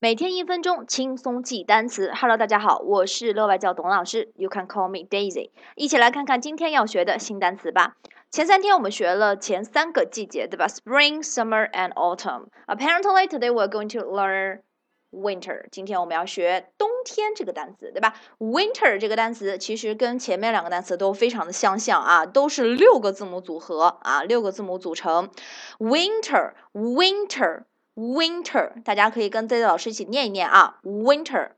每天一分钟轻松记单词。Hello，大家好，我是乐外教董老师，You can call me Daisy。一起来看看今天要学的新单词吧。前三天我们学了前三个季节，对吧？Spring, Summer and Autumn. Apparently today we're going to learn winter. 今天我们要学冬天这个单词，对吧？Winter 这个单词其实跟前面两个单词都非常的相像啊，都是六个字母组合啊，六个字母组成。Winter, winter. Winter，大家可以跟 Z 老师一起念一念啊，Winter，Winter。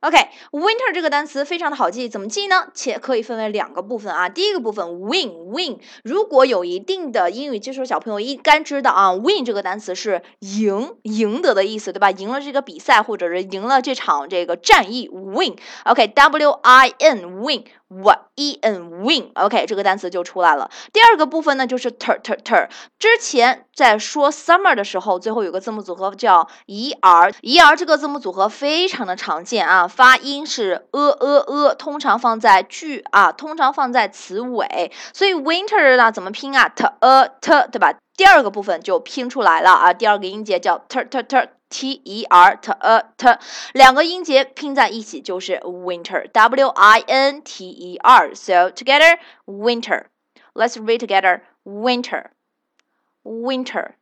OK，Winter 这个单词非常的好记，怎么记呢？且可以分为两个部分啊。第一个部分，Win，Win。如果有一定的英语基础小朋友应该知道啊，Win 这个单词是赢、赢得的意思，对吧？赢了这个比赛，或者是赢了这场这个战役，Win。OK，W-I-N，Win。W e n win，OK，这个单词就出来了。第二个部分呢，就是 ter ter ter。之前在说 summer 的时候，最后有个字母组合叫 er，er 这个字母组合非常的常见啊，发音是 e e e，通常放在句啊，通常放在词尾。所以 winter 呢怎么拼啊？t e t，对吧？第二个部分就拼出来了啊，第二个音节叫 ter ter ter。t e r t e t 两个音节拼在一起就是 winter w i n t e r so together winter let's read together winter winter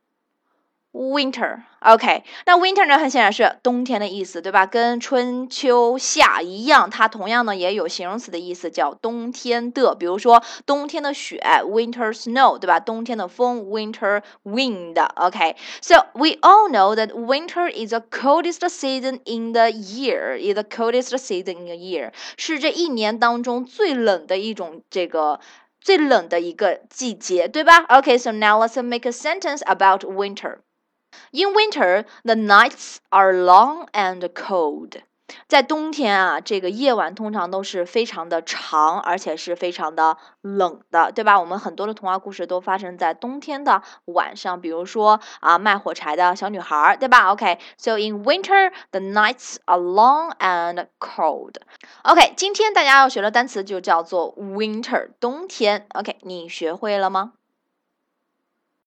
Winter，OK，那 Winter 呢？很显然是冬天的意思，对吧？跟春秋夏一样，它同样呢也有形容词的意思，叫冬天的。比如说冬天的雪，Winter snow，对吧？冬天的风，Winter wind，OK。So we all know that winter is the coldest season in the year. Is the coldest season in the year，是这一年当中最冷的一种这个最冷的一个季节，对吧？OK，so now let's make a sentence about winter. In winter, the nights are long and cold. 在冬天啊，这个夜晚通常都是非常的长，而且是非常的冷的，对吧？我们很多的童话故事都发生在冬天的晚上，比如说啊，卖火柴的小女孩，对吧？OK，so in winter, the nights are long and cold. OK，今天大家要学的单词就叫做 winter，冬天。OK，你学会了吗？